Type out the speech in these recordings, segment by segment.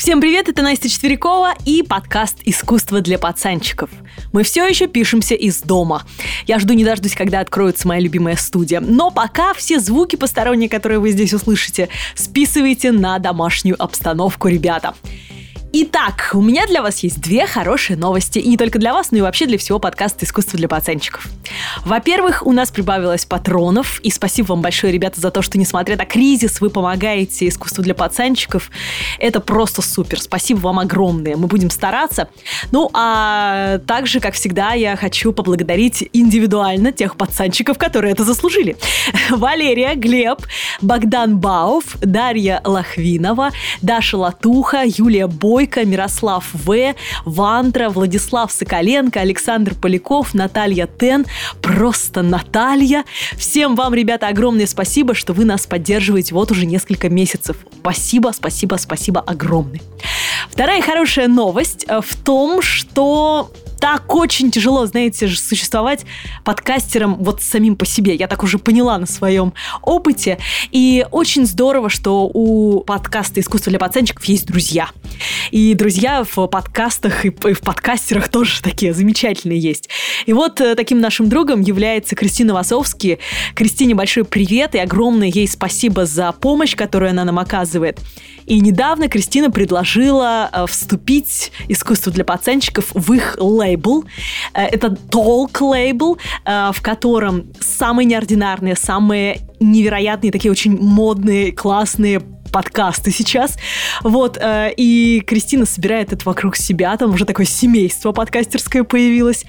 Всем привет, это Настя Четверякова и подкаст «Искусство для пацанчиков». Мы все еще пишемся из дома. Я жду не дождусь, когда откроется моя любимая студия. Но пока все звуки посторонние, которые вы здесь услышите, списывайте на домашнюю обстановку, ребята. Итак, у меня для вас есть две хорошие новости. И не только для вас, но и вообще для всего подкаста «Искусство для пацанчиков». Во-первых, у нас прибавилось патронов. И спасибо вам большое, ребята, за то, что, несмотря на кризис, вы помогаете «Искусству для пацанчиков». Это просто супер. Спасибо вам огромное. Мы будем стараться. Ну, а также, как всегда, я хочу поблагодарить индивидуально тех пацанчиков, которые это заслужили. Валерия, Глеб, Богдан Бауф, Дарья Лохвинова, Даша Латуха, Юлия Бой, Бойко, Мирослав В, Вантра, Владислав Соколенко, Александр Поляков, Наталья Тен, просто Наталья. Всем вам, ребята, огромное спасибо, что вы нас поддерживаете вот уже несколько месяцев. Спасибо, спасибо, спасибо огромное. Вторая хорошая новость э, в том, что так очень тяжело, знаете, существовать подкастером вот самим по себе. Я так уже поняла на своем опыте. И очень здорово, что у подкаста «Искусство для пацанчиков» есть друзья. И друзья в подкастах и в подкастерах тоже такие замечательные есть. И вот э, таким нашим другом является Кристина Васовский. Кристине большой привет и огромное ей спасибо за помощь, которую она нам оказывает. И недавно Кристина предложила э, вступить искусство для пацанчиков в их лейбл. Э, это Talk лейбл, э, в котором самые неординарные, самые невероятные, такие очень модные, классные подкасты сейчас. Вот, и Кристина собирает это вокруг себя, там уже такое семейство подкастерское появилось.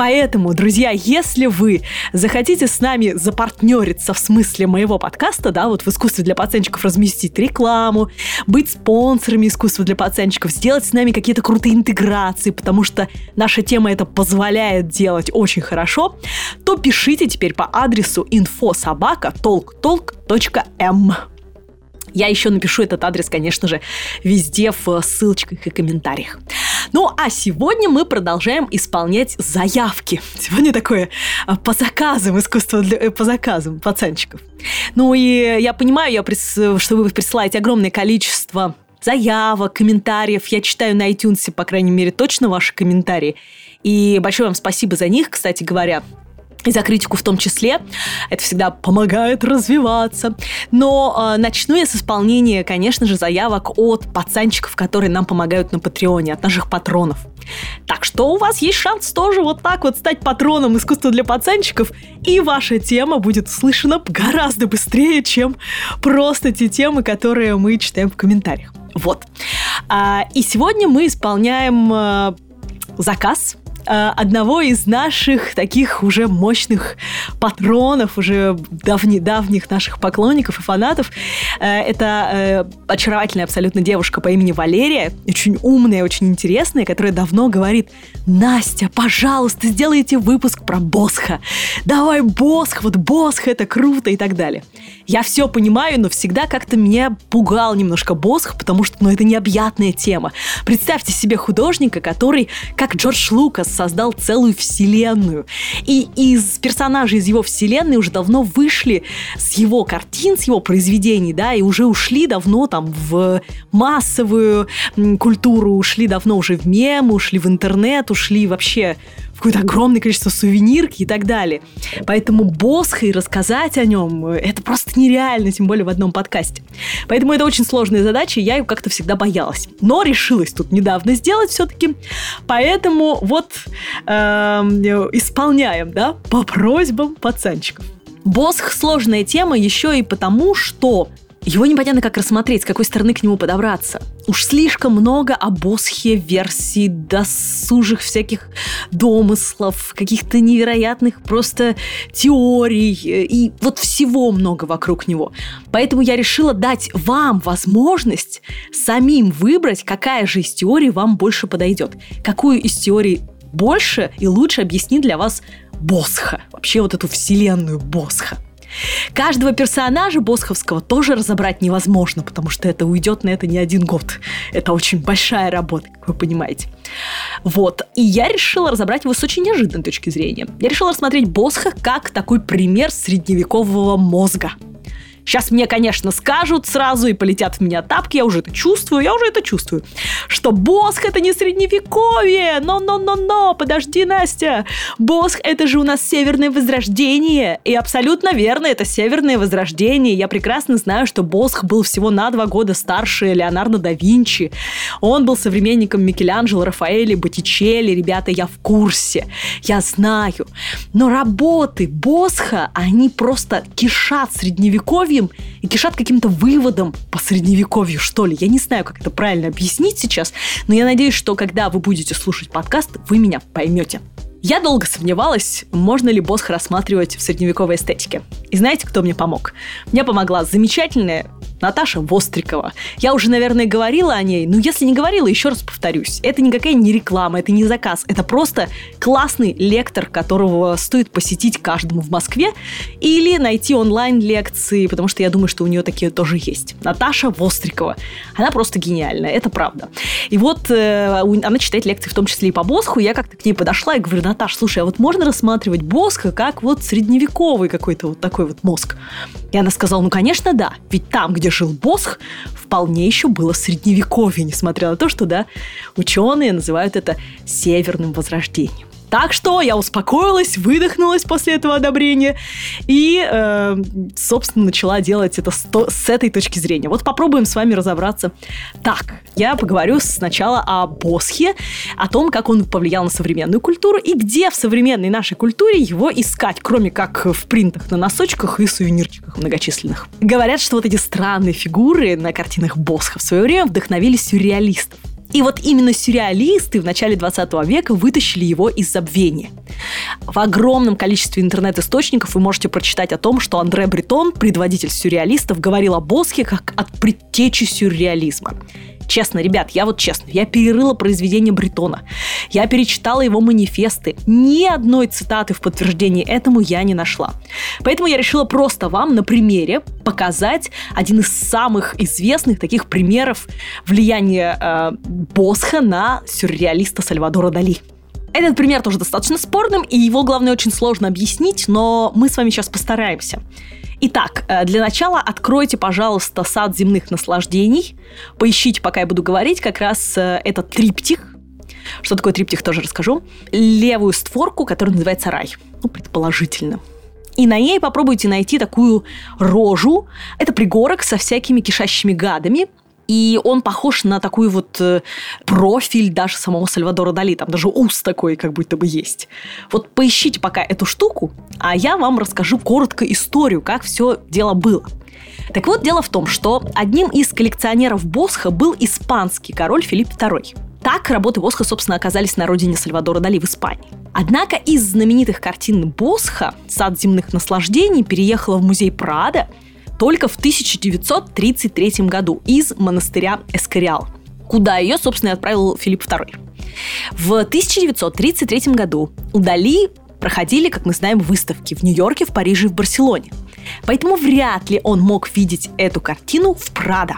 Поэтому, друзья, если вы захотите с нами запартнериться в смысле моего подкаста, да, вот в искусстве для пацанчиков разместить рекламу, быть спонсорами искусства для пацанчиков, сделать с нами какие-то крутые интеграции, потому что наша тема это позволяет делать очень хорошо, то пишите теперь по адресу infosobaka.talktolk.m. Я еще напишу этот адрес, конечно же, везде в ссылочках и комментариях. Ну, а сегодня мы продолжаем исполнять заявки. Сегодня такое а, по заказам, искусство для, э, по заказам пацанчиков. Ну и я понимаю, я, что вы присылаете огромное количество заявок, комментариев. Я читаю на iTunes, по крайней мере, точно ваши комментарии. И большое вам спасибо за них, кстати говоря и за критику в том числе. Это всегда помогает развиваться. Но э, начну я с исполнения, конечно же, заявок от пацанчиков, которые нам помогают на Патреоне, от наших патронов. Так что у вас есть шанс тоже вот так вот стать патроном искусства для пацанчиков, и ваша тема будет услышана гораздо быстрее, чем просто те темы, которые мы читаем в комментариях. Вот. А, и сегодня мы исполняем а, заказ Э, одного из наших таких уже мощных патронов, уже давних-давних наших поклонников и фанатов. Э, это э, очаровательная абсолютно девушка по имени Валерия, очень умная, очень интересная, которая давно говорит, Настя, пожалуйста, сделайте выпуск про Босха. Давай Босх, вот Босх, это круто и так далее. Я все понимаю, но всегда как-то меня пугал немножко Босх, потому что, ну, это необъятная тема. Представьте себе художника, который, как Джордж Лукас, создал целую вселенную. И из персонажей из его вселенной уже давно вышли с его картин, с его произведений, да, и уже ушли давно там в массовую культуру, ушли давно уже в мемы, ушли в интернет, ушли вообще какое-то огромное количество сувенирки и так далее. Поэтому Босха и рассказать о нем, это просто нереально, тем более в одном подкасте. Поэтому это очень сложная задача, и я ее как-то всегда боялась. Но решилась тут недавно сделать все-таки. Поэтому вот э, исполняем, да, по просьбам пацанчиков. Босх сложная тема еще и потому, что его непонятно как рассмотреть, с какой стороны к нему подобраться. Уж слишком много о Босхе версий, досужих всяких домыслов, каких-то невероятных просто теорий и вот всего много вокруг него. Поэтому я решила дать вам возможность самим выбрать, какая же из теорий вам больше подойдет. Какую из теорий больше и лучше объяснит для вас Босха. Вообще вот эту вселенную Босха. Каждого персонажа Босховского тоже разобрать невозможно, потому что это уйдет на это не один год. Это очень большая работа, как вы понимаете. Вот. И я решила разобрать его с очень неожиданной точки зрения. Я решила рассмотреть Босха как такой пример средневекового мозга. Сейчас мне, конечно, скажут сразу и полетят в меня тапки, я уже это чувствую, я уже это чувствую, что Босх это не средневековье, но-но-но-но, подожди, Настя, Босх это же у нас северное возрождение, и абсолютно верно, это северное возрождение, я прекрасно знаю, что Босх был всего на два года старше Леонардо да Винчи, он был современником Микеланджело, Рафаэли, Боттичелли, ребята, я в курсе, я знаю, но работы Босха, они просто кишат средневековьем, средневековьем и кишат каким-то выводом по средневековью, что ли. Я не знаю, как это правильно объяснить сейчас, но я надеюсь, что когда вы будете слушать подкаст, вы меня поймете. Я долго сомневалась, можно ли Босх рассматривать в средневековой эстетике. И знаете, кто мне помог? Мне помогла замечательная Наташа Вострикова. Я уже, наверное, говорила о ней, но если не говорила, еще раз повторюсь. Это никакая не реклама, это не заказ. Это просто классный лектор, которого стоит посетить каждому в Москве или найти онлайн-лекции, потому что я думаю, что у нее такие тоже есть. Наташа Вострикова. Она просто гениальная, это правда. И вот э, она читает лекции в том числе и по Босху. Я как-то к ней подошла и говорю, Наташа, слушай, а вот можно рассматривать Босха как вот средневековый какой-то вот такой вот мозг? И она сказала, ну, конечно, да, ведь там, где жил Босх, вполне еще было средневековье, несмотря на то, что, да, ученые называют это северным возрождением. Так что я успокоилась, выдохнулась после этого одобрения и, э, собственно, начала делать это с, с этой точки зрения. Вот попробуем с вами разобраться. Так, я поговорю сначала о Босхе, о том, как он повлиял на современную культуру и где в современной нашей культуре его искать, кроме как в принтах на носочках и сувенирчиках многочисленных. Говорят, что вот эти странные фигуры на картинах Босха в свое время вдохновили сюрреалистов. И вот именно сюрреалисты в начале 20 века вытащили его из забвения. В огромном количестве интернет-источников вы можете прочитать о том, что Андре Бретон, предводитель сюрреалистов, говорил о Босхе как от предтечи сюрреализма. Честно, ребят, я вот честно, я перерыла произведение Бретона. Я перечитала его манифесты. Ни одной цитаты в подтверждении этому я не нашла. Поэтому я решила просто вам на примере показать один из самых известных таких примеров влияния э, Босха на сюрреалиста Сальвадора Дали. Этот пример тоже достаточно спорным, и его, главное, очень сложно объяснить, но мы с вами сейчас постараемся. Итак, э, для начала откройте, пожалуйста, сад земных наслаждений. Поищите, пока я буду говорить, как раз э, этот триптих. Что такое триптих, тоже расскажу. Левую створку, которая называется рай. Ну, предположительно. И на ней попробуйте найти такую рожу. Это пригорок со всякими кишащими гадами и он похож на такой вот э, профиль даже самого Сальвадора Дали, там даже ус такой как будто бы есть. Вот поищите пока эту штуку, а я вам расскажу коротко историю, как все дело было. Так вот, дело в том, что одним из коллекционеров Босха был испанский король Филипп II. Так работы Босха, собственно, оказались на родине Сальвадора Дали в Испании. Однако из знаменитых картин Босха «Сад земных наслаждений» переехала в музей Прада – только в 1933 году из монастыря Эскориал, куда ее, собственно, и отправил Филипп II. В 1933 году у Дали проходили, как мы знаем, выставки в Нью-Йорке, в Париже и в Барселоне. Поэтому вряд ли он мог видеть эту картину в Прадо.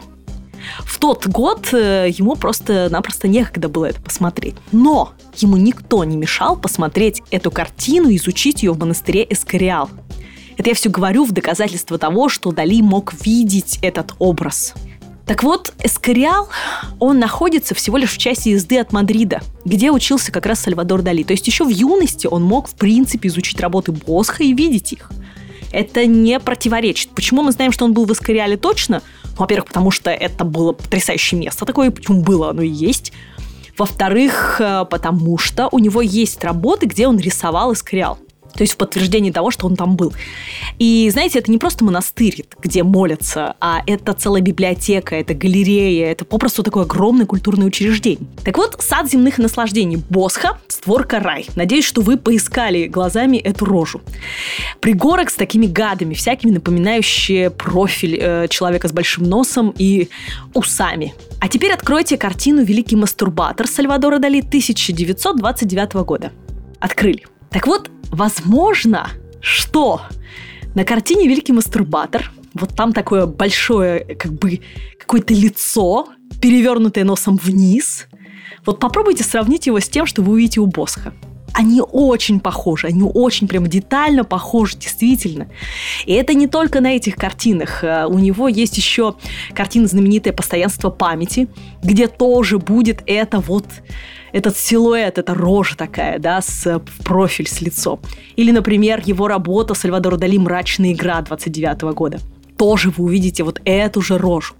В тот год э, ему просто-напросто некогда было это посмотреть. Но ему никто не мешал посмотреть эту картину и изучить ее в монастыре Эскориал. Это я все говорю в доказательство того, что Дали мог видеть этот образ. Так вот, Эскориал, он находится всего лишь в часе езды от Мадрида, где учился как раз Сальвадор Дали. То есть еще в юности он мог, в принципе, изучить работы Босха и видеть их. Это не противоречит. Почему мы знаем, что он был в Эскориале точно? Во-первых, потому что это было потрясающее место такое, почему было, оно и есть. Во-вторых, э, потому что у него есть работы, где он рисовал Эскориал. То есть в подтверждении того, что он там был. И знаете, это не просто монастырь, где молятся, а это целая библиотека, это галерея, это попросту такое огромное культурное учреждение. Так вот, сад земных наслаждений Босха, створка рай. Надеюсь, что вы поискали глазами эту рожу. Пригорок с такими гадами, всякими напоминающие профиль э, человека с большим носом и усами. А теперь откройте картину «Великий мастурбатор» Сальвадора Дали 1929 года. Открыли. Так вот, возможно, что на картине «Великий мастурбатор» вот там такое большое, как бы, какое-то лицо, перевернутое носом вниз. Вот попробуйте сравнить его с тем, что вы увидите у Босха. они очень похожи, они очень прям детально похожи, действительно. И это не только на этих картинах. Э, у него есть еще картина знаменитая «Постоянство памяти», где тоже будет это вот этот силуэт, эта рожа такая, да, с профиль с лицом. Или, например, его работа Сальвадора Дали «Мрачная игра» 29 года тоже вы увидите вот эту же рожу.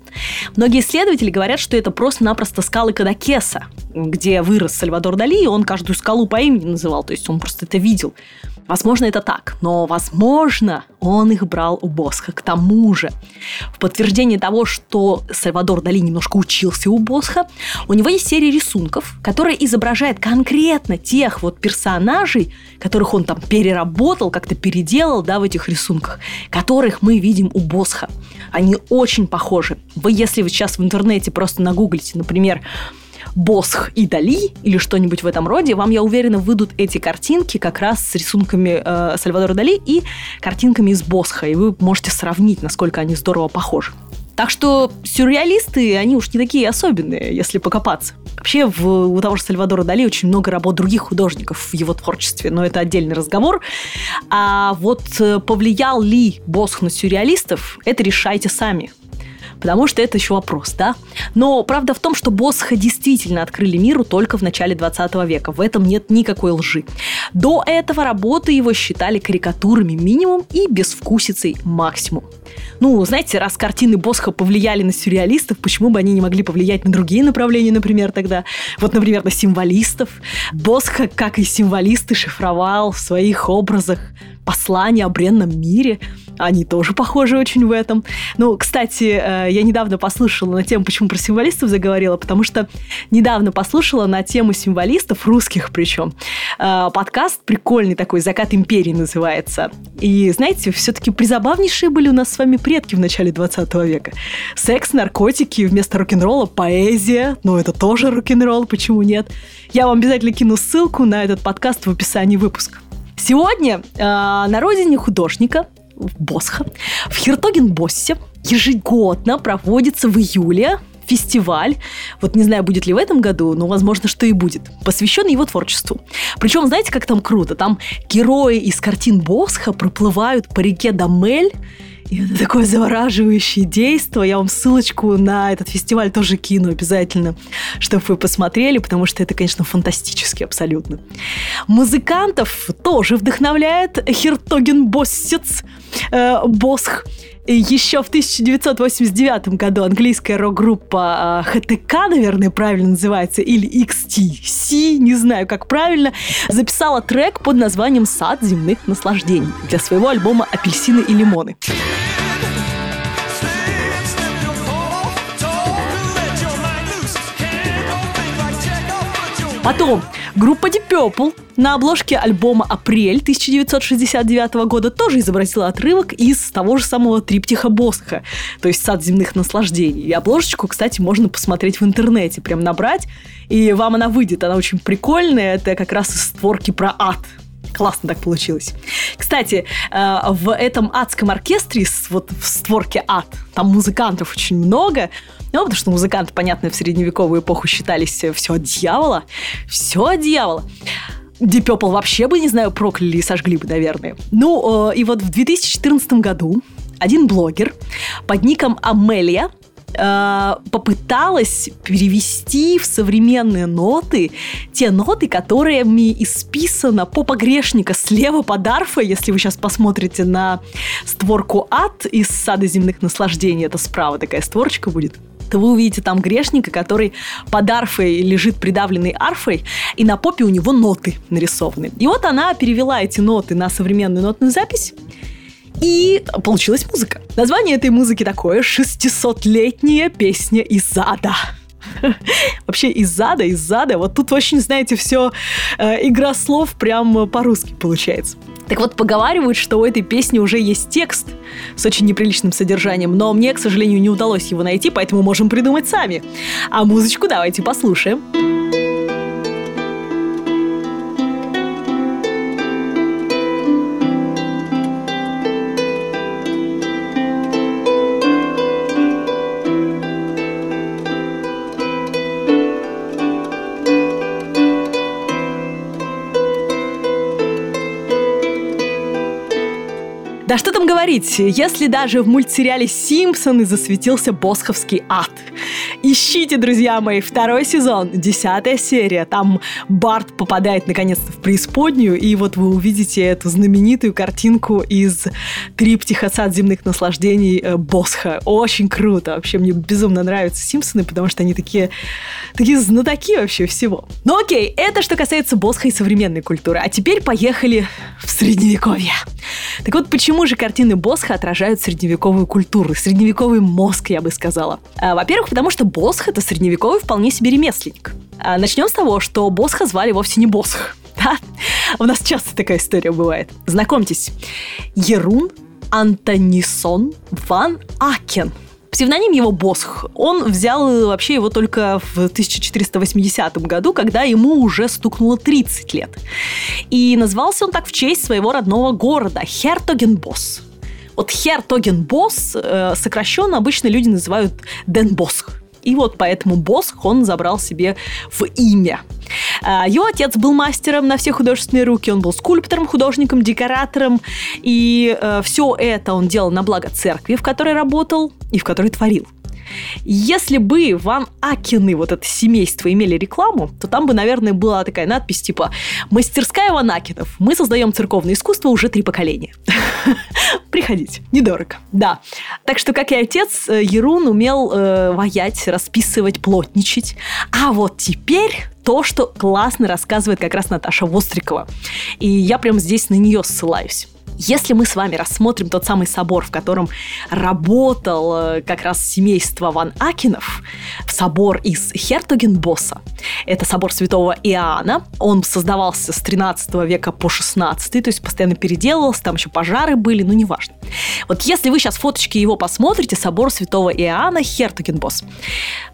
Многие исследователи говорят, что это просто-напросто скалы Кадакеса, где вырос Сальвадор Дали, и он каждую скалу по имени называл, то есть он просто это видел. Возможно, это так, но, возможно, он их брал у Босха. К тому же, в подтверждение того, что Сальвадор Дали немножко учился у Босха, у него есть серия рисунков, которая изображает конкретно тех вот персонажей, которых он там переработал, как-то переделал, да, в этих рисунках, которых мы видим у Босха. Они очень похожи. Вы, если вы сейчас в интернете просто нагуглите, например, Босх и Дали или что-нибудь в этом роде, вам, я уверена, выйдут эти картинки как раз с рисунками э, Сальвадора Дали и картинками из Босха, и вы можете сравнить, насколько они здорово похожи. Так что сюрреалисты, они уж не такие особенные, если покопаться. Вообще, в, у того же Сальвадора Дали очень много работ других художников в его творчестве, но это отдельный разговор. А вот э, повлиял ли Босх на сюрреалистов, это решайте сами потому что это еще вопрос, да? Но правда в том, что Босха действительно открыли миру только в начале 20 века. В этом нет никакой лжи. До этого работы его считали карикатурами минимум и безвкусицей максимум. Ну, знаете, раз картины Босха повлияли на сюрреалистов, почему бы они не могли повлиять на другие направления, например, тогда? Вот, например, на символистов. Босха, как и символисты, шифровал в своих образах послания о бренном мире. Они тоже похожи очень в этом. Ну, кстати, э, я недавно послушала на тему, почему про символистов заговорила, потому что недавно послушала на тему символистов, русских причем, э, подкаст прикольный такой «Закат империи» называется. И, знаете, все-таки призабавнейшие были у нас с вами предки в начале 20 века. Секс, наркотики, вместо рок-н-ролла поэзия. Ну, это тоже рок-н-ролл, почему нет? Я вам обязательно кину ссылку на этот подкаст в описании выпуска. Сегодня э, на родине художника в Босха, в Хиртоген-Боссе ежегодно проводится в июле фестиваль, вот не знаю, будет ли в этом году, но возможно, что и будет, посвященный его творчеству. Причем, знаете, как там круто? Там герои из картин Босха проплывают по реке Дамель, и это такое завораживающее действие. Я вам ссылочку на этот фестиваль тоже кину обязательно, чтобы вы посмотрели, потому что это, конечно, фантастически абсолютно. Музыкантов тоже вдохновляет Хертоген Боссец, э, Босх. Еще в 1989 году английская рок-группа ХТК, наверное, правильно называется, или XTC, не знаю, как правильно, записала трек под названием «Сад земных наслаждений» для своего альбома «Апельсины и лимоны». Потом группа Deep Purple на обложке альбома «Апрель» 1969 года тоже изобразила отрывок из того же самого триптиха Босха, то есть «Сад земных наслаждений». И обложечку, кстати, можно посмотреть в интернете, прям набрать, и вам она выйдет. Она очень прикольная, это как раз из створки про ад. Классно так получилось. Кстати, э, в этом адском оркестре, вот в створке ад, там музыкантов очень много, ну, потому что музыканты, понятно, в средневековую эпоху считались э, все от дьявола. Все от дьявола. Deep Purple вообще бы, не знаю, прокляли и сожгли бы, наверное. Ну, э, и вот в 2014 году один блогер под ником Амелия э, попыталась перевести в современные ноты те ноты, которыми исписана попа грешника слева под арфой, если вы сейчас посмотрите на створку ад из сада земных наслаждений, это справа такая створочка будет. То вы увидите там грешника, который под арфой лежит придавленный арфой, и на попе у него ноты нарисованы. И вот она перевела эти ноты на современную нотную запись, и получилась музыка. Название этой музыки такое «600-летняя песня из ада». Вообще из зада, из зада. Вот тут очень, знаете, все э, игра слов прям по-русски получается. Так вот, поговаривают, что у этой песни уже есть текст с очень неприличным содержанием, но мне, к сожалению, не удалось его найти, поэтому можем придумать сами. А музычку давайте послушаем. Там говорить, если даже в мультсериале «Симпсоны» засветился босховский ад. Ищите, друзья мои, второй сезон, десятая серия. Там Барт попадает наконец-то в преисподнюю, и вот вы увидите эту знаменитую картинку из триптиха «Сад земных наслаждений» э, Босха. Очень круто. Вообще, мне безумно нравятся «Симпсоны», потому что они такие, такие знатоки вообще всего. Ну окей, это что касается Босха и современной культуры. А теперь поехали в Средневековье. Так вот, почему же картины Босха отражают средневековую культуру, средневековый мозг, я бы сказала? А, во-первых, потому что Босх — это средневековый вполне себе ремесленник. А, начнем с того, что Босха звали вовсе не Босх. Да? У нас часто такая история бывает. Знакомьтесь, Ерун Антонисон ван Акен – Псевдоним его Босх. Он взял э, вообще его только в 1480 году, когда ему уже стукнуло 30 лет. И назвался он так в честь своего родного города – Хертогенбос. Вот Хертогенбос э, сокращенно обычно люди называют Денбосх. И вот поэтому Босх он забрал себе в имя. А, его отец был мастером на все художественные руки, он был скульптором, художником, декоратором, и э, все это он делал на благо церкви, в которой работал и в которой творил. Если бы Ван Акины, вот это семейство, имели рекламу, то там бы, наверное, была такая надпись типа «Мастерская Ван Акинов. Мы создаем церковное искусство уже три поколения». Приходите, недорого. Да. Так что, как и отец, э, Ерун умел э, ваять, расписывать, плотничать. А вот теперь то, что классно рассказывает как раз Наташа Вострикова. И я прям здесь на нее ссылаюсь. Если мы с вами рассмотрим тот самый собор, в котором работал э, как раз семейство Ван Акинов, собор из Хертогенбосса, это собор святого Иоанна, он создавался с 13 века по 16, то есть постоянно переделывался, там еще пожары были, ну неважно. Вот если вы сейчас фоточки его посмотрите, собор святого Иоанна Хертогенбосс,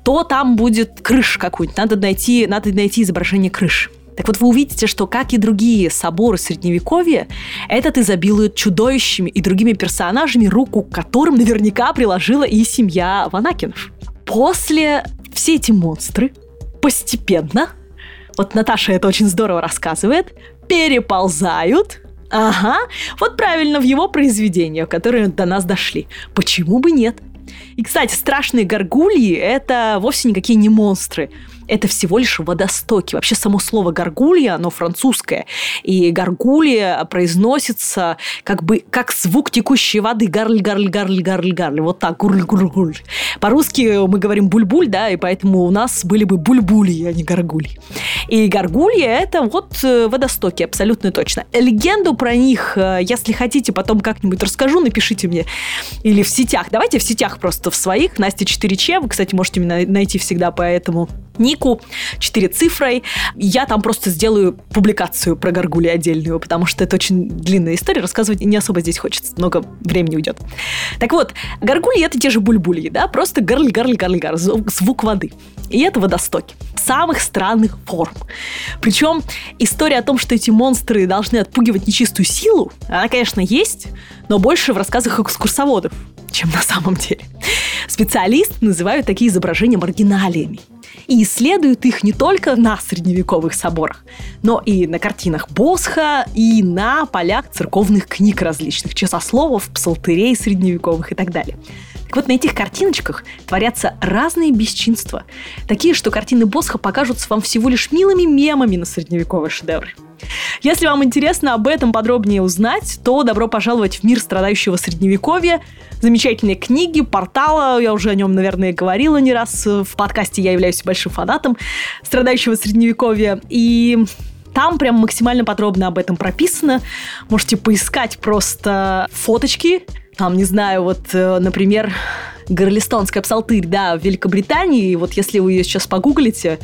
то там будет крыша какую-нибудь, надо найти, надо найти изображение крыши. Так вот вы увидите, что, как и другие соборы Средневековья, этот изобилует чудовищами и другими персонажами, руку к которым наверняка приложила и семья Ванакинов. После все эти монстры постепенно, вот Наташа это очень здорово рассказывает, переползают Ага, вот правильно, в его произведениях, которые до нас дошли. Почему бы нет? И, кстати, страшные горгульи — это вовсе никакие не монстры это всего лишь водостоки. Вообще само слово «гаргулья», оно французское. И «гаргулья» произносится как бы как звук текущей воды. Гарль, гарль, гарль, гарль, гарль. Вот так, гурль, гурль, гурль. По-русски мы говорим «буль-буль», да, и поэтому у нас были бы бульбули, а не гаргульи. И гаргулья – это вот э, водостоки, абсолютно точно. Легенду про них, э, если хотите, потом как-нибудь расскажу, напишите мне. Или в сетях. Давайте в сетях просто в своих. Настя 4Ч. Вы, кстати, можете меня найти всегда по этому нику, 4 цифрой. Я там просто сделаю публикацию про горгули отдельную, потому что это очень длинная история, рассказывать не особо здесь хочется, много времени уйдет. Так вот, горгули это те же бульбульи, да, просто гарль, гарль, гарль, гарль, звук воды. И это водостоки самых странных форм. Причем история о том, что эти монстры должны отпугивать нечистую силу, она, конечно, есть, но больше в рассказах экскурсоводов, чем на самом деле. Специалисты называют такие изображения маргиналиями и исследуют их не только на средневековых соборах, но и на картинах Босха, и на полях церковных книг различных, часословов, псалтырей средневековых и так далее. Так вот, на этих картиночках творятся разные бесчинства. Такие, что картины Босха покажутся вам всего лишь милыми мемами на средневековые шедевры. Если вам интересно об этом подробнее узнать, то добро пожаловать в мир страдающего средневековья. Замечательные книги, портала, я уже о нем, наверное, говорила не раз в подкасте, я являюсь большим фанатом страдающего средневековья. И там прям максимально подробно об этом прописано. Можете поискать просто фоточки там, не знаю, вот, э, например, Горлистонская псалтырь, да, в Великобритании, вот если вы ее сейчас погуглите,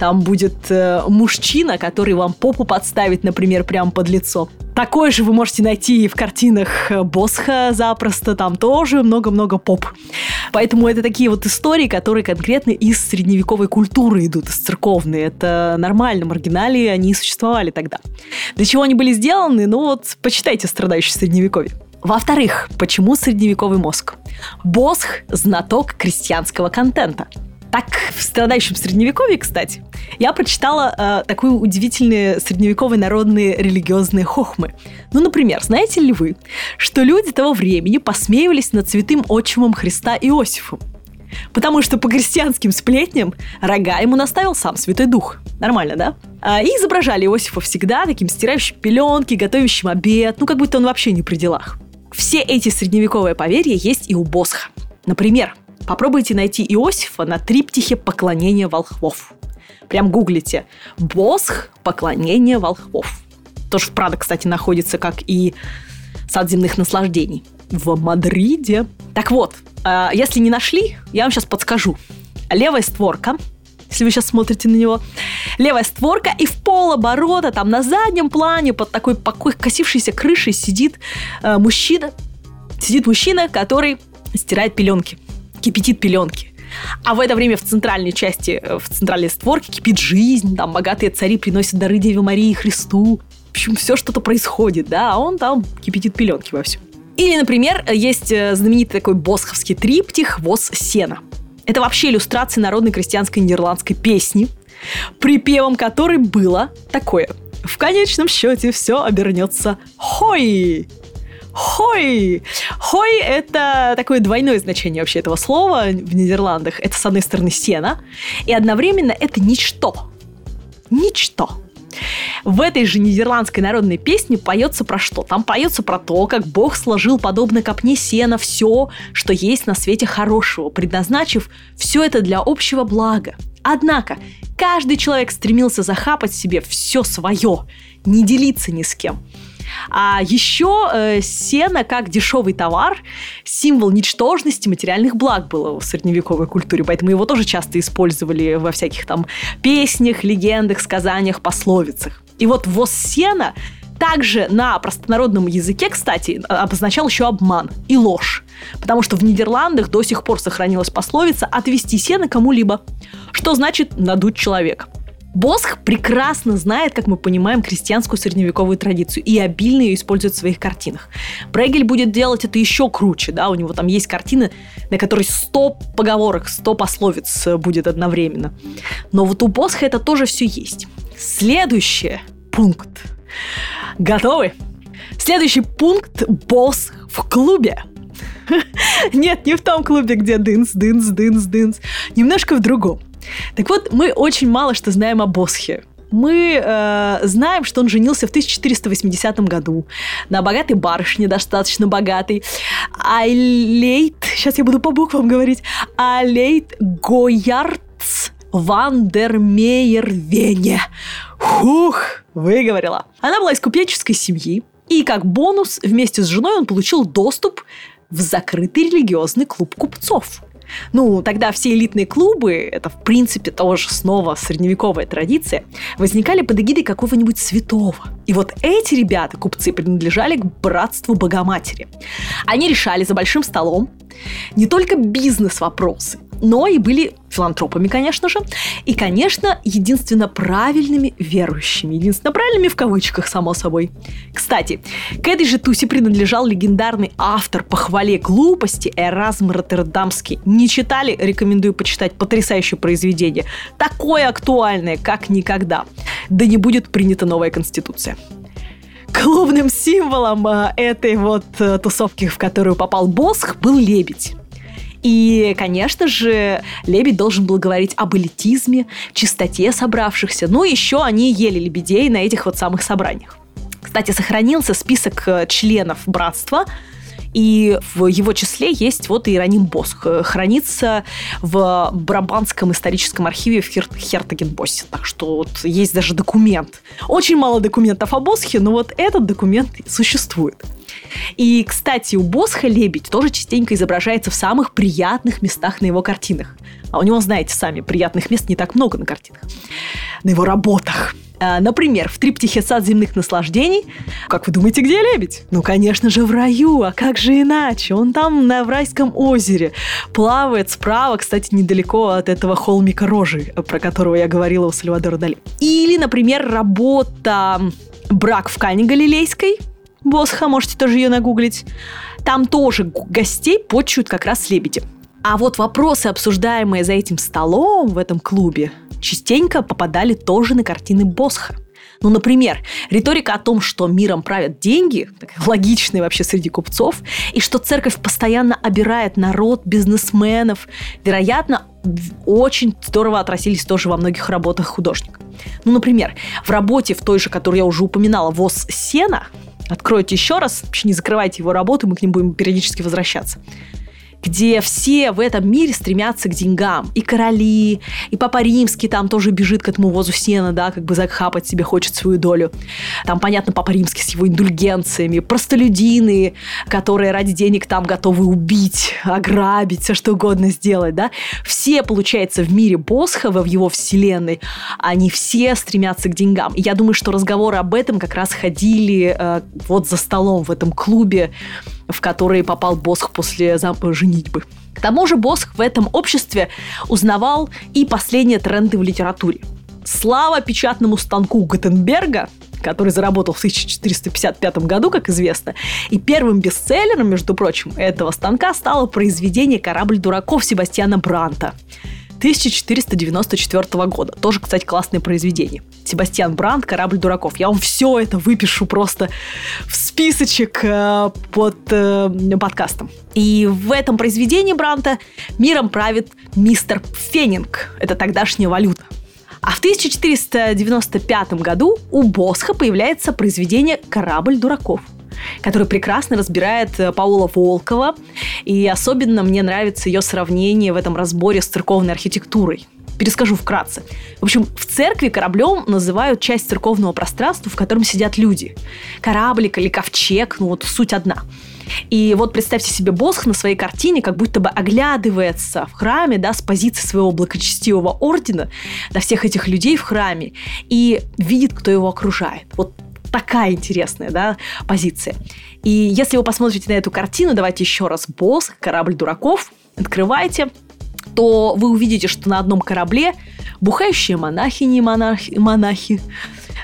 там будет э, мужчина, который вам попу подставит, например, прямо под лицо. Такое же вы можете найти и в картинах э, Босха запросто, там тоже много-много поп. Поэтому это такие вот истории, которые конкретно из средневековой культуры идут, из церковной. Это нормально, маргиналии, они существовали тогда. Для чего они были сделаны? Ну вот, почитайте «Страдающий средневековье». во-вторых, почему средневековый мозг? Босх – знаток крестьянского контента. Так, в страдающем средневековье, кстати, я прочитала э, такие удивительные средневековые народные религиозные хохмы. Ну, например, знаете ли вы, что люди того времени посмеивались над святым отчимом Христа Иосифом? Потому что по крестьянским сплетням рога ему наставил сам Святой Дух. Нормально, да? А, и изображали Иосифа всегда таким стирающим пеленки, готовящим обед, ну как будто он вообще не при делах. Все эти средневековые поверья есть и у Босха. Например, попробуйте найти Иосифа на триптихе поклонения волхвов. Прям гуглите «Босх. Поклонение волхвов». Тоже в Прадо, кстати, находится, как и сад земных наслаждений. В Мадриде. Так вот, а, если не нашли, я вам сейчас подскажу. Левая створка, если вы сейчас смотрите на него, левая створка, и в полоборота, там на заднем плане, под такой покой, косившейся крышей сидит э, мужчина, сидит мужчина, который стирает пеленки, кипятит пеленки. А в это время в центральной части, э, в центральной створке кипит жизнь, там богатые цари приносят дары Деве Марии и Христу. В общем, все что-то происходит, да, а он там кипятит пеленки во всем. Или, например, есть э, знаменитый такой босховский триптих «Воз сена». Это вообще иллюстрация народной крестьянской нидерландской песни, припевом которой было такое. В конечном счете все обернется «Хой!» Хой! Хой – это такое двойное значение вообще этого слова в Нидерландах. Это, с одной стороны, сено, и одновременно это ничто. Ничто. В этой же нидерландской народной песне поется про что? Там поется про то, как Бог сложил подобно копне сена все, что есть на свете хорошего, предназначив все это для общего блага. Однако, каждый человек стремился захапать себе все свое, не делиться ни с кем – а еще э, сено как дешевый товар, символ ничтожности материальных благ было в средневековой культуре, поэтому его тоже часто использовали во всяких там песнях, легендах, сказаниях, пословицах. И вот воз сена также на простонародном языке, кстати, обозначал еще обман и ложь. Потому что в Нидерландах до сих пор сохранилась пословица «отвести сено кому-либо», что значит «надуть человека». Босх прекрасно знает, как мы понимаем, крестьянскую средневековую традицию и обильно ее использует в своих картинах. Брегель будет делать это еще круче, да, у него там есть картины, на которой 100 поговорок, 100 пословиц э, будет одновременно. Но вот у Босха это тоже все есть. Следующий пункт. Готовы? Следующий пункт – босс в клубе. Нет, не в том клубе, где дынс, дынс, дынс, дынс. Немножко в другом. Так вот, мы очень мало что знаем о Босхе. Мы э, знаем, что он женился в 1480 году на богатой барышне, достаточно богатой. Алейт, сейчас я буду по буквам говорить, Алейт Гоярдс ван ден Меервенне. Хух, выговорила. Она была из купеческой семьи, и как бонус вместе с женой он получил доступ в закрытый религиозный клуб купцов. Ну, тогда все элитные клубы, это в принципе тоже снова средневековая традиция, возникали под эгидой какого-нибудь святого. И вот эти ребята, купцы, принадлежали к братству Богоматери. Они решали за большим столом не только бизнес-вопросы, но и были филантропами, конечно же, и, конечно, единственно правильными верующими. Единственно правильными в кавычках, само собой. Кстати, к этой же тусе принадлежал легендарный автор похвале глупости Эразм Роттердамский. Не читали? Рекомендую почитать потрясающее произведение. Такое актуальное, как никогда. Да не будет принята новая конституция клубным символом э, этой вот э, тусовки, в которую попал Босх, был лебедь. И, конечно же, Лебедь должен был говорить об элитизме, чистоте собравшихся. Ну, еще они ели лебедей на этих вот самых собраниях. Кстати, сохранился список э, членов братства, и в его числе есть вот Иероним Босх. Хранится в Брабанском историческом архиве в Хер- Хертагенбоссе. Так что вот есть даже документ. Очень мало документов о Босхе, но вот этот документ существует. И, кстати, у Босха лебедь тоже частенько изображается в самых приятных местах на его картинах. А у него, знаете сами, приятных мест не так много на картинах. На его работах. А, например, в триптихе «Сад земных наслаждений». Как вы думаете, где лебедь? Ну, конечно же, в раю. А как же иначе? Он там на Врайском озере. Плавает справа, кстати, недалеко от этого холмика рожи, про которого я говорила у Сальвадора Дали. Или, например, работа «Брак в Кане Галилейской», Босха, можете тоже ее нагуглить. Там тоже гостей почуют как раз лебеди. А вот вопросы, обсуждаемые за этим столом в этом клубе, частенько попадали тоже на картины Босха. Ну, например, риторика о том, что миром правят деньги, логичная вообще среди купцов, и что церковь постоянно обирает народ, бизнесменов, вероятно, очень здорово отразились тоже во многих работах художника. Ну, например, в работе, в той же, которую я уже упоминала, «Воз сена», откройте еще раз, вообще не закрывайте его работу, мы к ним будем периодически возвращаться где все в этом мире стремятся к деньгам. И короли, и Папа Римский там тоже бежит к этому возу сена, да, как бы захапать себе хочет свою долю. Там, понятно, Папа Римский с его индульгенциями, простолюдины, которые ради денег там готовы убить, ограбить, все что угодно сделать, да. Все, получается, в мире Босхова, в его вселенной, они все стремятся к деньгам. И я думаю, что разговоры об этом как раз ходили э, вот за столом в этом клубе, в который попал Босх после женитьбы. К тому же Босх в этом обществе узнавал и последние тренды в литературе. Слава печатному станку Гутенберга, который заработал в 1455 году, как известно. И первым бестселлером, между прочим, этого станка стало произведение «Корабль дураков» Себастьяна Бранта. 1494 года. Тоже, кстати, классное произведение. Себастьян Бранд «Корабль дураков». Я вам все это выпишу просто в списочек э, под э, подкастом. И в этом произведении Бранта миром правит мистер Феннинг. Это тогдашняя валюта. А в 1495 году у Босха появляется произведение «Корабль дураков», который прекрасно разбирает э, Паула Волкова. И особенно мне нравится ее сравнение в этом разборе с церковной архитектурой. Перескажу вкратце. В общем, в церкви кораблем называют часть церковного пространства, в котором сидят люди. Кораблик или ковчег, ну вот суть одна. И вот представьте себе Босх на своей картине как будто бы оглядывается в храме, да, с позиции своего благочестивого ордена на всех этих людей в храме и видит, кто его окружает. Вот такая интересная, да, позиция. И если вы посмотрите на эту картину, давайте еще раз Босх, корабль дураков, открывайте, то вы увидите, что на одном корабле бухающие монахини и монахи, монахи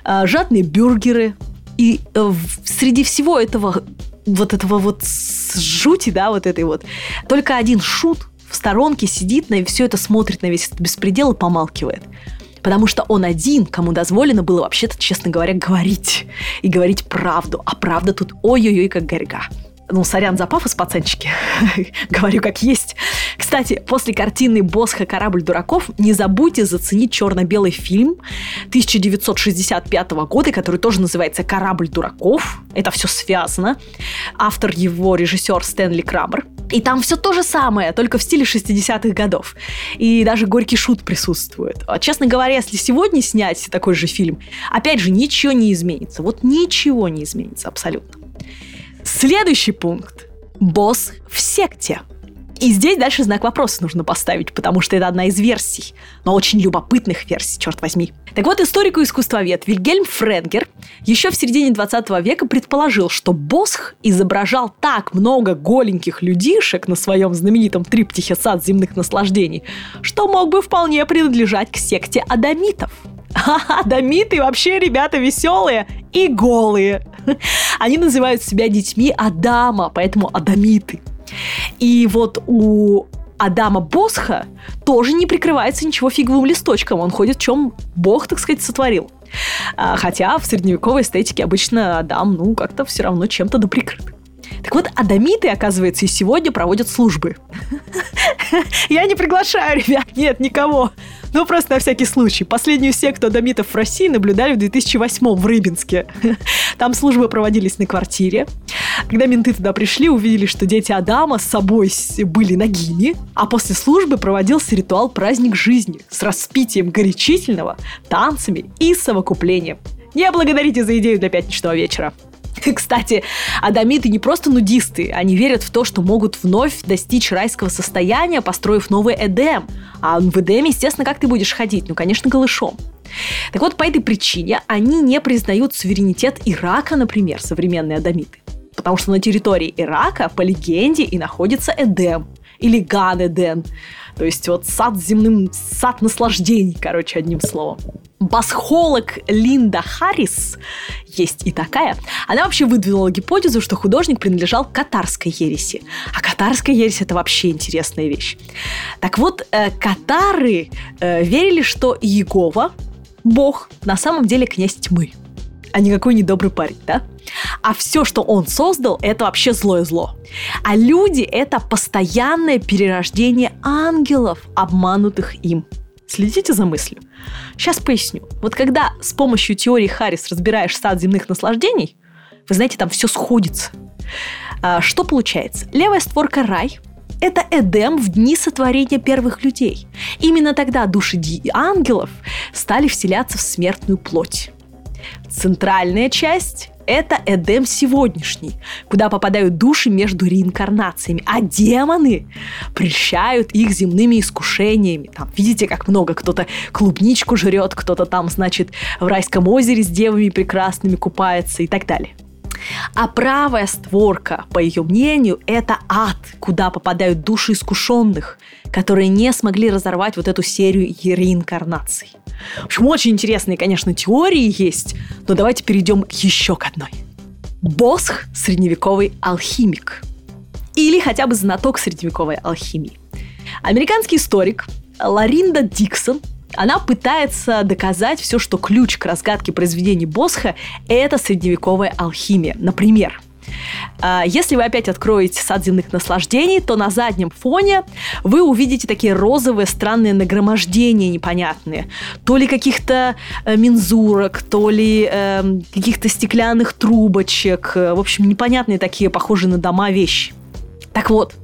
а, жадные бюргеры. И э, среди всего этого вот этого вот жути, да, вот этой вот, только один шут в сторонке сидит на все это смотрит на весь этот беспредел и помалкивает потому что он один, кому дозволено было вообще-то, честно говоря, говорить. И говорить правду. А правда тут ой-ой-ой, как горька. Ну, сорян за пафос, пацанчики. Говорю как есть. Кстати, после картины Босха «Корабль дураков» не забудьте заценить черно-белый фильм 1965 года, который тоже называется «Корабль дураков». Это все связано. Автор его режиссер Стэнли Крамер. И там все то же самое, только в стиле 60-х годов. И даже горький шут присутствует. А, честно говоря, если сегодня снять такой же фильм, опять же, ничего не изменится. Вот ничего не изменится абсолютно. Следующий пункт. Босс в секте. И здесь дальше знак вопроса нужно поставить, потому что это одна из версий, но очень любопытных версий, черт возьми. Так вот, историк и искусствовед Вильгельм Френгер еще в середине 20 века предположил, что Босх изображал так много голеньких людишек на своем знаменитом триптихе «Сад земных наслаждений», что мог бы вполне принадлежать к секте адамитов. А адамиты вообще ребята веселые и голые. Они называют себя детьми Адама, поэтому адамиты. И вот у Адама Босха тоже не прикрывается ничего фиговым листочком. Он ходит, в чем Бог, так сказать, сотворил. А, хотя в средневековой эстетике обычно Адам, ну, как-то все равно чем-то да прикрыт. Так вот, адамиты, оказывается, и сегодня проводят службы. Я не приглашаю, ребят, нет, никого. Ну, просто на всякий случай. Последнюю секту адамитов в России наблюдали в 2008 в Рыбинске. Там службы проводились на квартире. Когда менты туда пришли, увидели, что дети Адама с собой были нагими, а после службы проводился ритуал «Праздник жизни» с распитием горячительного, танцами и совокуплением. Не благодарите за идею для пятничного вечера. Кстати, адамиты не просто нудисты, они верят в то, что могут вновь достичь райского состояния, построив новый Эдем. А в Эдеме, естественно, как ты будешь ходить? Ну, конечно, голышом. Так вот, по этой причине они не признают суверенитет Ирака, например, современные адамиты. Потому что на территории Ирака, по легенде, и находится Эдем. Или Ган-Эден. То есть вот сад земным, сад наслаждений, короче, одним словом. Басхолог Линда Харрис, есть и такая, она вообще выдвинула гипотезу, что художник принадлежал катарской ереси. А катарская ересь – это вообще интересная вещь. Так вот, э, катары э, верили, что Иегова, бог, на самом деле князь тьмы, а никакой недобрый парень, да? А все, что он создал, это вообще злое зло. А люди – это постоянное перерождение ангелов, обманутых им. Следите за мыслью. Сейчас поясню. Вот когда с помощью теории Харрис разбираешь сад земных наслаждений, вы знаете, там все сходится. А, что получается? Левая створка рай – это Эдем в дни сотворения первых людей. Именно тогда души ангелов стали вселяться в смертную плоть. Центральная часть это Эдем сегодняшний, куда попадают души между реинкарнациями, а демоны прельщают их земными искушениями. Там, видите, как много кто-то клубничку жрет, кто-то там, значит, в райском озере с девами прекрасными купается и так далее. А правая створка, по ее мнению, это ад, куда попадают души искушенных, которые не смогли разорвать вот эту серию реинкарнаций. В общем, очень интересные, конечно, теории есть, но давайте перейдем еще к одной. Босх – средневековый алхимик. Или хотя бы знаток средневековой алхимии. Американский историк Ларинда Диксон она пытается доказать все, что ключ к разгадке произведений Босха – это средневековая алхимия. Например, а, если вы опять откроете сад земных наслаждений, то на заднем фоне вы увидите такие розовые странные нагромождения непонятные. То ли каких-то э, мензурок, то ли э, каких-то стеклянных трубочек. В общем, непонятные такие, похожие на дома вещи. Так вот,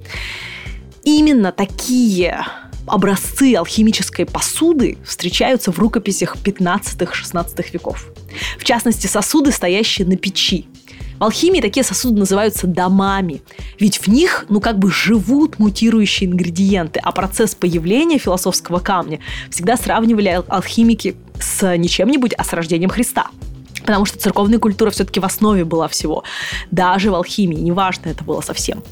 именно такие образцы алхимической посуды встречаются в рукописях 15-16 веков. В частности, сосуды, стоящие на печи. В алхимии такие сосуды называются домами, ведь в них, ну, как бы живут мутирующие ингредиенты, а процесс появления философского камня всегда сравнивали алхимики с не чем-нибудь, а с рождением Христа – Потому что церковная культура все-таки в основе была всего. Даже в алхимии, неважно это было совсем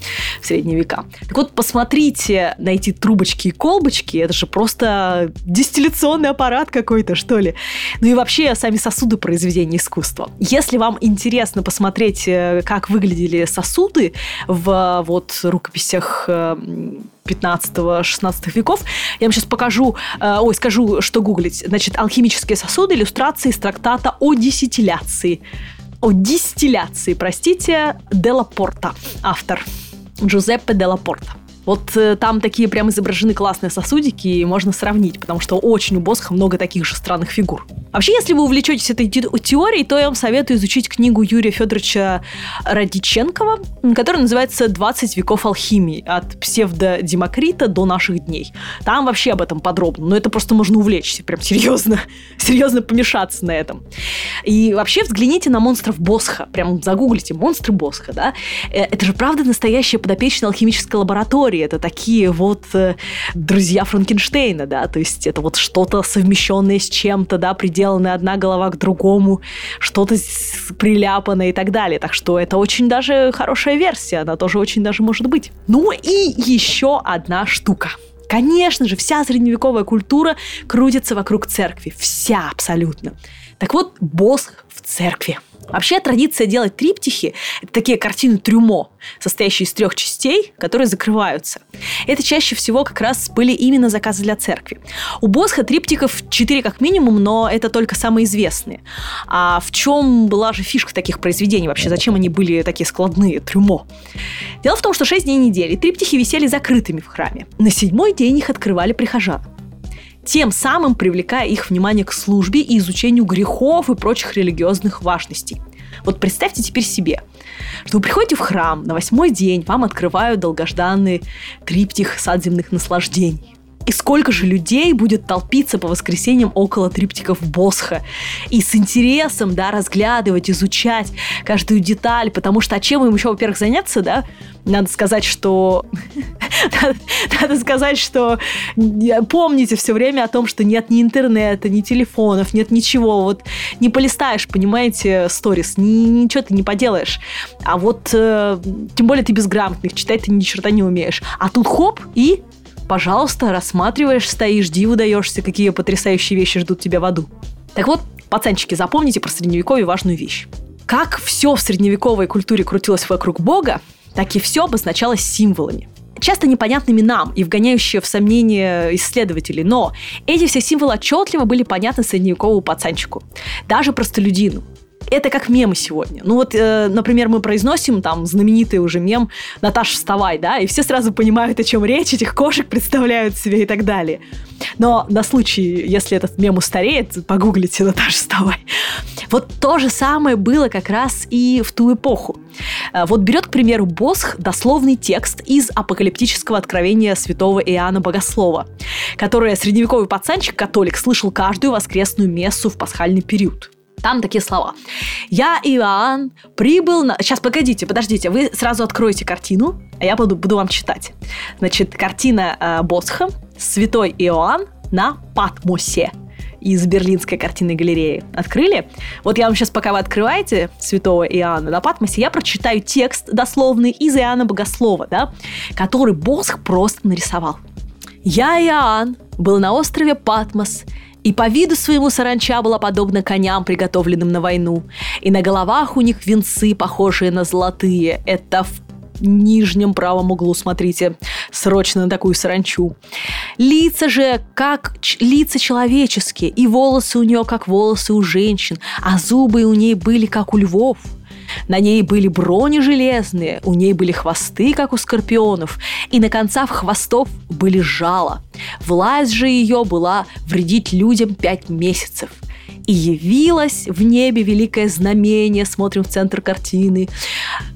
в средние века. Так вот, посмотрите на эти трубочки и колбочки, это же просто дистилляционный аппарат какой-то, что ли. Ну и вообще сами сосуды произведения искусства. Если вам интересно посмотреть, э, как выглядели сосуды в вот рукописях э, 15-16 веков. Я вам сейчас покажу, э, ой, скажу, что гуглить. Значит, алхимические сосуды, иллюстрации из трактата о дистилляции. О дистилляции, простите, Делла Порта, автор. Джузеппе Делла Порта. Вот э, там такие прям изображены классные сосудики, и можно сравнить, потому что очень у Босха много таких же странных фигур. Вообще, если вы увлечетесь этой теорией, то я вам советую изучить книгу Юрия Федоровича Радиченкова, которая называется «20 веков алхимии. От псевдодемокрита до наших дней». Там вообще об этом подробно, но это просто можно увлечься, прям серьезно, серьезно помешаться на этом. И вообще взгляните на монстров Босха, прям загуглите «монстры Босха», да? Э, это же правда настоящая подопечная алхимическая лаборатория. Это такие вот э, друзья Франкенштейна, да, то есть это вот что-то совмещенное с чем-то, да, приделанное одна голова к другому, что-то приляпанное и так далее. Так что это очень даже хорошая версия, она тоже очень даже может быть. Ну и еще одна штука. Конечно же, вся средневековая культура крутится вокруг церкви. Вся абсолютно. Так вот, босс в церкви – Вообще традиция делать триптихи – это такие картины трюмо, состоящие из трех частей, которые закрываются. Это чаще всего как раз были именно заказы для церкви. У Босха триптиков четыре как минимум, но это только самые известные. А в чем была же фишка таких произведений вообще? Зачем они были такие складные, трюмо? Дело в том, что шесть дней недели триптихи висели закрытыми в храме. На седьмой день их открывали прихожан тем самым привлекая их внимание к службе и изучению грехов и прочих религиозных важностей. Вот представьте теперь себе, что вы приходите в храм, на восьмой день вам открывают долгожданный триптих сад земных наслаждений. И сколько же людей будет толпиться по воскресеньям около триптиков Босха и с интересом, да, разглядывать, изучать каждую деталь, потому что а чем им еще, во-первых, заняться, да? Надо сказать, что... Надо сказать, что помните все время о том, что нет ни интернета, ни телефонов, нет ничего. Вот не полистаешь, понимаете, сторис, ни, ничего ты не поделаешь. А вот, э, тем более ты безграмотный, читать ты ни черта не умеешь. А тут хоп, и пожалуйста, рассматриваешь, стоишь, диву даешься, какие потрясающие вещи ждут тебя в аду. Так вот, пацанчики, запомните про средневековье важную вещь. Как все в средневековой культуре крутилось вокруг Бога, так и все обозначалось символами часто непонятными нам и вгоняющие в сомнение исследователей, но эти все символы отчетливо были понятны средневековому пацанчику, даже простолюдину это как мемы сегодня. Ну вот, э, например, мы произносим там знаменитый уже мем «Наташа, вставай», да, и все сразу понимают, о чем речь, этих кошек представляют себе и так далее. Но на случай, если этот мем устареет, погуглите «Наташа, вставай». Вот то же самое было как раз и в ту эпоху. Э, вот берет, к примеру, Босх дословный текст из апокалиптического откровения святого Иоанна Богослова, которое средневековый пацанчик-католик слышал каждую воскресную мессу в пасхальный период. Там такие слова. Я, Иоанн, прибыл на... Сейчас, погодите, подождите. Вы сразу откроете картину, а я буду, буду вам читать. Значит, картина э, Босха «Святой Иоанн на Патмосе» из Берлинской картинной галереи. Открыли? Вот я вам сейчас, пока вы открываете святого Иоанна на Патмосе, я прочитаю текст дословный из Иоанна Богослова, да, который Босх просто нарисовал. «Я, Иоанн, был на острове Патмос и по виду своему саранча была подобна коням, приготовленным на войну. И на головах у них венцы, похожие на золотые. Это в нижнем правом углу, смотрите, срочно на такую саранчу. Лица же как лица человеческие, и волосы у нее как волосы у женщин, а зубы у ней были как у львов – на ней были брони железные, у ней были хвосты, как у скорпионов, и на концах хвостов были жала. Власть же ее была вредить людям пять месяцев. И явилось в небе великое знамение, смотрим в центр картины.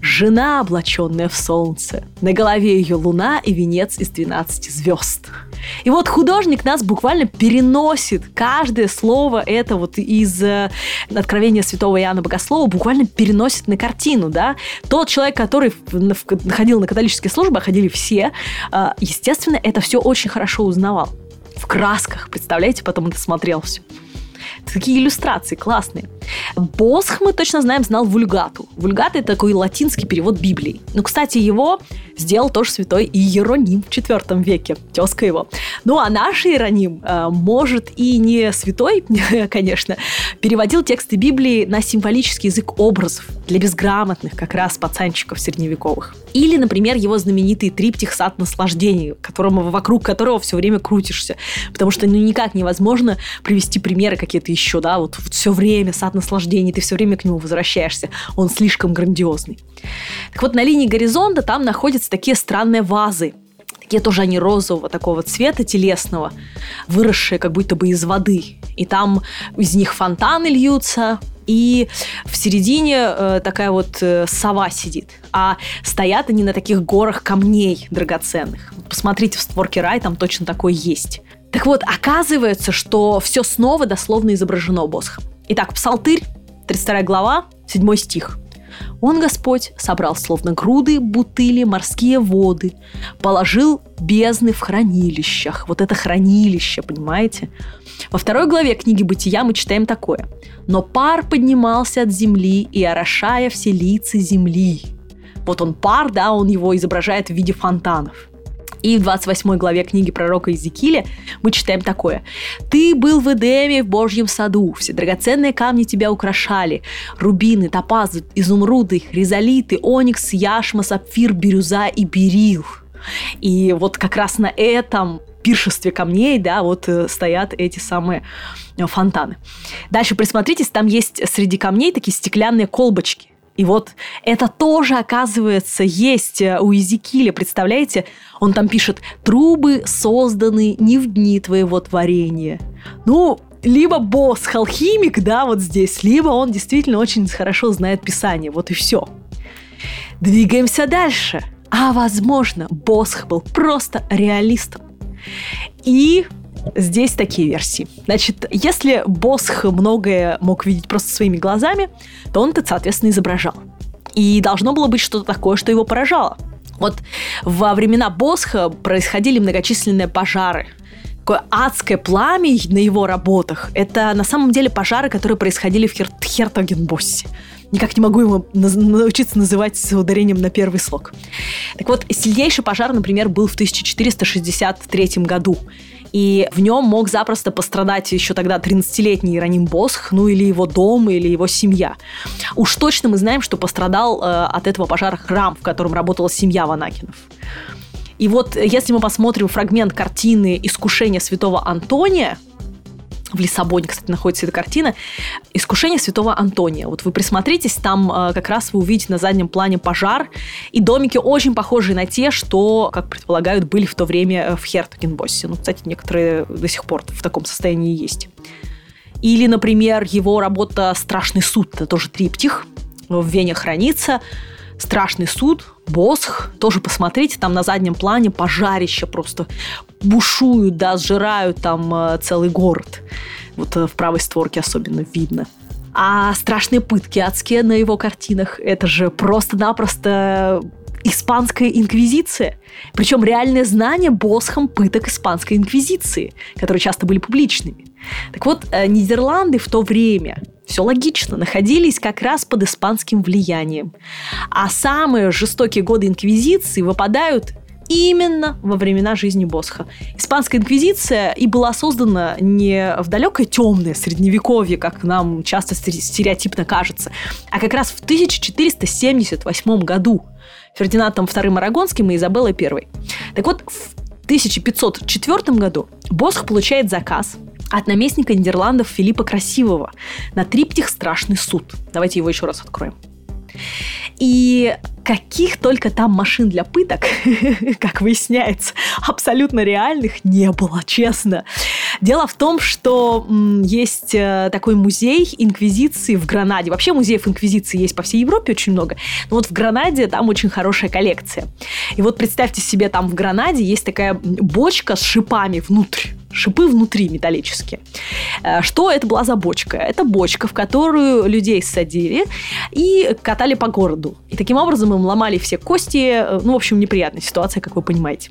Жена, облаченная в солнце. На голове ее луна и венец из 12 звезд. И вот художник нас буквально переносит каждое слово это вот из э, Откровения святого Иоанна Богослова буквально переносит на картину, да. Тот человек, который ходил на католические службы, а ходили все, э, естественно, это все очень хорошо узнавал. В красках, представляете, потом это смотрел все. Такие иллюстрации классные. Босх, мы точно знаем, знал вульгату. Вульгата – это такой латинский перевод Библии. Ну, кстати, его сделал тоже святой Иероним в IV веке, тезка его. Ну, а наш Иероним, э, может, и не святой, конечно, переводил тексты Библии на символический язык образов для безграмотных, как раз пацанчиков средневековых. Или, например, его знаменитый триптих «Сад наслаждений», которому, вокруг которого все время крутишься. Потому что ну, никак невозможно привести примеры какие-то еще, да, вот, вот все время «Сад наслаждений», ты все время к нему возвращаешься. Он слишком грандиозный. Так вот, на линии горизонта там находятся такие странные вазы, Такие тоже они розового такого цвета телесного, выросшие как будто бы из воды. И там из них фонтаны льются, и в середине э, такая вот э, сова сидит. А стоят они на таких горах камней драгоценных. Посмотрите в створке рай, там точно такой есть. Так вот, оказывается, что все снова дословно изображено Босхом. Итак, Псалтырь, 32 глава, 7 стих. Он, Господь, собрал словно груды, бутыли, морские воды, положил бездны в хранилищах. Вот это хранилище, понимаете? Во второй главе книги «Бытия» мы читаем такое. «Но пар поднимался от земли и орошая все лица земли». Вот он пар, да, он его изображает в виде фонтанов – и в 28 главе книги пророка Иезекииля мы читаем такое. «Ты был в Эдеме в Божьем саду, все драгоценные камни тебя украшали, рубины, топазы, изумруды, хризолиты, оникс, яшма, сапфир, бирюза и берил». И вот как раз на этом пиршестве камней, да, вот э, стоят эти самые э, фонтаны. Дальше присмотритесь, там есть среди камней такие стеклянные колбочки. И вот это тоже, оказывается, есть э, у Изекиля, представляете? Он там пишет «Трубы созданы не в дни твоего творения». Ну, либо босс алхимик, да, вот здесь, либо он действительно очень хорошо знает Писание, вот и все. Двигаемся дальше. А возможно, Босх был просто реалистом. И Здесь такие версии. Значит, если Босх многое мог видеть просто своими глазами, то он это, соответственно, изображал. И должно было быть что-то такое, что его поражало. Вот во времена Босха происходили многочисленные пожары. Такое адское пламя на его работах. Это на самом деле пожары, которые происходили в Хер- Хертогенбоссе. Никак не могу его научиться называть с ударением на первый слог. Так вот, сильнейший пожар, например, был в 1463 году. И в нем мог запросто пострадать еще тогда 13-летний Ироним Босх, ну или его дом, или его семья. Уж точно мы знаем, что пострадал э, от этого пожара храм, в котором работала семья Ванакинов. И вот если мы посмотрим фрагмент картины «Искушение святого Антония», в Лиссабоне, кстати, находится эта картина. «Искушение святого Антония». Вот вы присмотритесь, там э, как раз вы увидите на заднем плане пожар и домики очень похожие на те, что, как предполагают, были в то время э, в Хертогенбоссе. Ну, кстати, некоторые до сих пор в таком состоянии есть. Или, например, его работа «Страшный суд». Это тоже триптих. В Вене хранится. «Страшный суд», Босх, тоже посмотрите, там на заднем плане пожарище просто бушуют, да, сжирают там э, целый город. Вот э, в правой створке особенно видно. А страшные пытки адские на его картинах, это же просто-напросто испанская инквизиция. Причем реальное знание Босхом пыток испанской инквизиции, которые часто были публичными. Так вот, э, Нидерланды в то время все логично, находились как раз под испанским влиянием. А самые жестокие годы инквизиции выпадают именно во времена жизни Босха. Испанская инквизиция и была создана не в далекое темное средневековье, как нам часто стереотипно кажется, а как раз в 1478 году Фердинандом II Арагонским и Изабеллой I. Так вот, в 1504 году Босх получает заказ от наместника Нидерландов Филиппа Красивого на триптих «Страшный суд». Давайте его еще раз откроем. И каких только там машин для пыток, как выясняется, абсолютно реальных не было, честно. Дело в том, что есть э, такой музей инквизиции в Гранаде. Вообще музеев инквизиции есть по всей Европе очень много. Но вот в Гранаде там очень хорошая коллекция. И вот представьте себе, там в Гранаде есть такая бочка с шипами внутрь шипы внутри металлические. Э, что это была за бочка? Это бочка, в которую людей садили и катали по городу. И таким образом им ломали все кости. Э, ну, в общем, неприятная ситуация, как вы понимаете.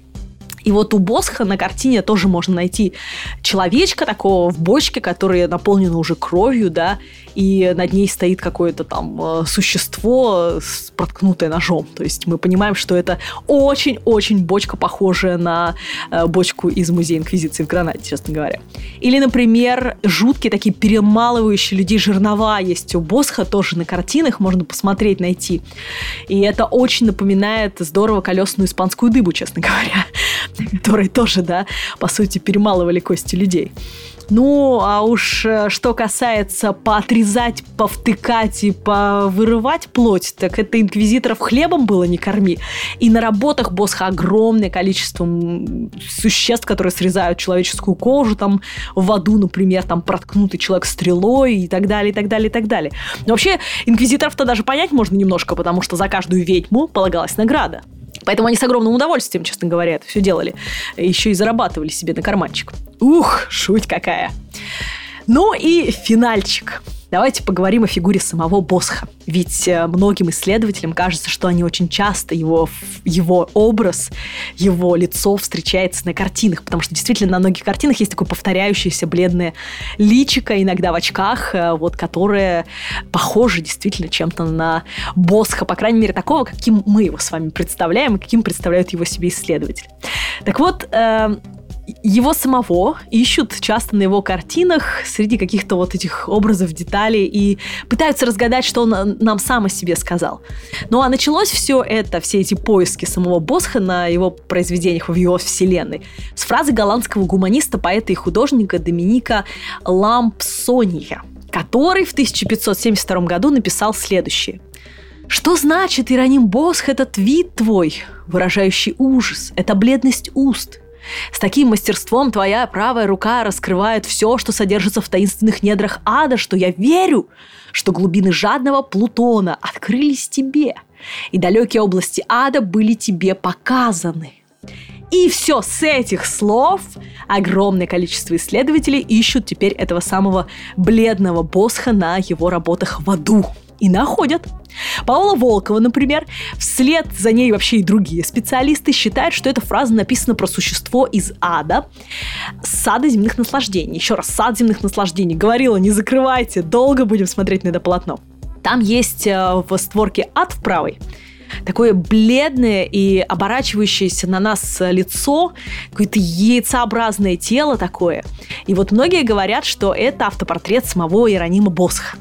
И вот у Босха на картине тоже можно найти человечка такого в бочке, который наполнен уже кровью, да, и над ней стоит какое-то там э, существо, проткнутое ножом. То есть мы понимаем, что это очень-очень бочка, похожая на э, бочку из музея Инквизиции в Гранаде, честно говоря. Или, например, жуткие такие перемалывающие людей жернова есть у Босха, тоже на картинах можно посмотреть, найти. И это очень напоминает здорово колесную испанскую дыбу, честно говоря, которые тоже, да, по сути, перемалывали кости людей. Ну, а уж э, что касается поотрезать, повтыкать и повырывать плоть, так это инквизиторов хлебом было не корми. И на работах Босха огромное количество существ, которые срезают человеческую кожу, там в аду, например, там проткнутый человек стрелой и так далее, и так далее, и так далее. Но вообще инквизиторов-то даже понять можно немножко, потому что за каждую ведьму полагалась награда. Поэтому они с огромным удовольствием, честно говоря, это все делали. Еще и зарабатывали себе на карманчик. Ух, шуть какая. Ну и финальчик. Давайте поговорим о фигуре самого Босха. Ведь э, многим исследователям кажется, что они очень часто его, его образ, его лицо встречается на картинах, потому что действительно на многих картинах есть такое повторяющееся бледное личико, иногда в очках, э, вот, которое похоже действительно чем-то на Босха, по крайней мере, такого, каким мы его с вами представляем и каким представляют его себе исследователи. Так вот, э, его самого ищут часто на его картинах среди каких-то вот этих образов, деталей и пытаются разгадать, что он нам сам о себе сказал. Ну а началось все это, все эти поиски самого Босха на его произведениях в его вселенной с фразы голландского гуманиста, поэта и художника Доминика Лампсония, который в 1572 году написал следующее. Что значит, Ироним Босх, этот вид твой, выражающий ужас, эта бледность уст, с таким мастерством твоя правая рука раскрывает все, что содержится в таинственных недрах ада, что я верю, что глубины жадного Плутона открылись тебе, и далекие области ада были тебе показаны. И все с этих слов огромное количество исследователей ищут теперь этого самого бледного босха на его работах в аду и находят. Паула Волкова, например, вслед за ней вообще и другие специалисты считают, что эта фраза написана про существо из ада, сада земных наслаждений. Еще раз, сад земных наслаждений. Говорила, не закрывайте, долго будем смотреть на это полотно. Там есть э, в створке ад в правой такое бледное и оборачивающееся на нас лицо, какое-то яйцеобразное тело такое. И вот многие говорят, что это автопортрет самого Иеронима Босха.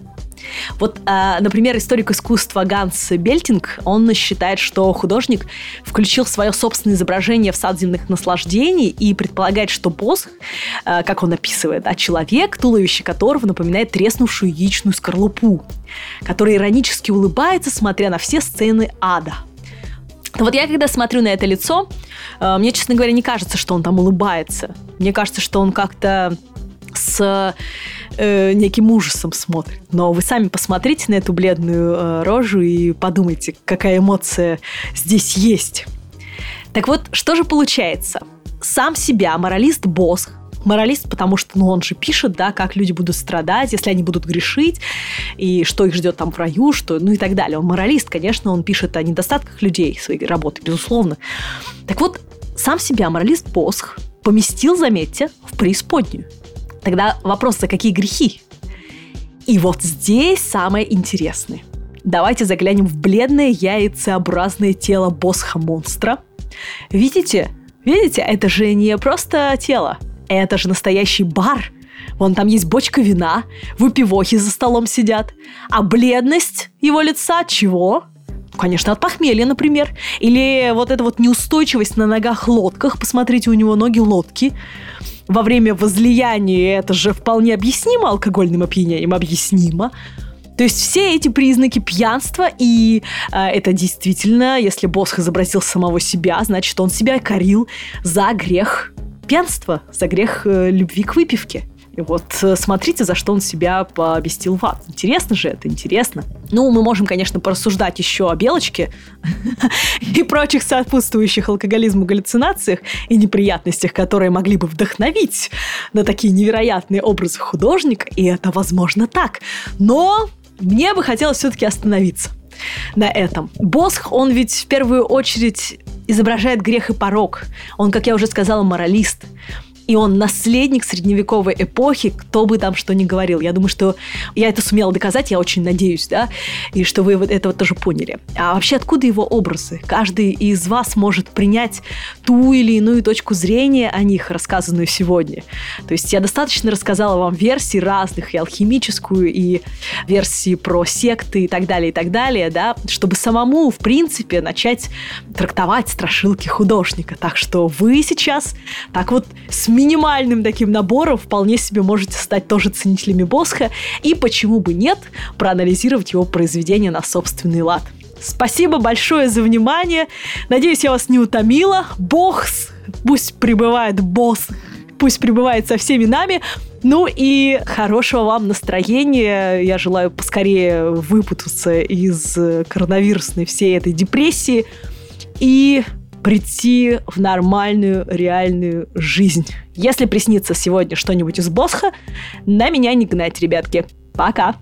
Вот, э, например, историк искусства Ганс Бельтинг, он считает, что художник включил свое собственное изображение в сад земных наслаждений и предполагает, что босс, э, как он описывает, а человек, туловище которого напоминает треснувшую яичную скорлупу, который иронически улыбается, смотря на все сцены ада. Вот я когда смотрю на это лицо, э, мне, честно говоря, не кажется, что он там улыбается. Мне кажется, что он как-то с э, неким ужасом смотрит. Но вы сами посмотрите на эту бледную э, рожу и подумайте, какая эмоция здесь есть. Так вот, что же получается? Сам себя моралист Босх моралист, потому что, ну, он же пишет, да, как люди будут страдать, если они будут грешить, и что их ждет там в раю, что, ну и так далее. Он моралист, конечно, он пишет о недостатках людей своей работы, безусловно. Так вот, сам себя моралист Босх поместил, заметьте, в преисподнюю. Тогда вопрос, за какие грехи? И вот здесь самое интересное. Давайте заглянем в бледное яйцеобразное тело босха-монстра. Видите? Видите, это же не просто тело. Это же настоящий бар. Вон там есть бочка вина, выпивохи за столом сидят. А бледность его лица чего? Конечно, от похмелья, например. Или вот эта вот неустойчивость на ногах-лодках. Посмотрите, у него ноги лодки во время возлияния это же вполне объяснимо алкогольным опьянением, объяснимо. То есть все эти признаки пьянства, и э, это действительно, если Босх изобразил самого себя, значит, он себя корил за грех пьянства, за грех э, любви к выпивке. Вот э, смотрите, за что он себя поместил в ад. Интересно же это, интересно. Ну, мы можем, конечно, порассуждать еще о белочке и прочих сопутствующих алкоголизму галлюцинациях и неприятностях, которые могли бы вдохновить на такие невероятные образы художника, и это возможно так. Но мне бы хотелось все-таки остановиться на этом. Босх, он ведь в первую очередь изображает грех и порог. Он, как я уже сказала, моралист и он наследник средневековой эпохи, кто бы там что ни говорил. Я думаю, что я это сумела доказать, я очень надеюсь, да, и что вы вот этого тоже поняли. А вообще откуда его образы? Каждый из вас может принять ту или иную точку зрения о них, рассказанную сегодня. То есть я достаточно рассказала вам версий разных, и алхимическую, и версии про секты и так далее, и так далее, да, чтобы самому, в принципе, начать трактовать страшилки художника. Так что вы сейчас так вот с минимальным таким набором вполне себе можете стать тоже ценителями Босха и почему бы нет, проанализировать его произведение на собственный лад. Спасибо большое за внимание. Надеюсь, я вас не утомила. Босс, пусть пребывает босс, пусть пребывает со всеми нами. Ну и хорошего вам настроения. Я желаю поскорее выпутаться из коронавирусной всей этой депрессии. И прийти в нормальную, реальную жизнь. Если приснится сегодня что-нибудь из Босха, на меня не гнать, ребятки. Пока!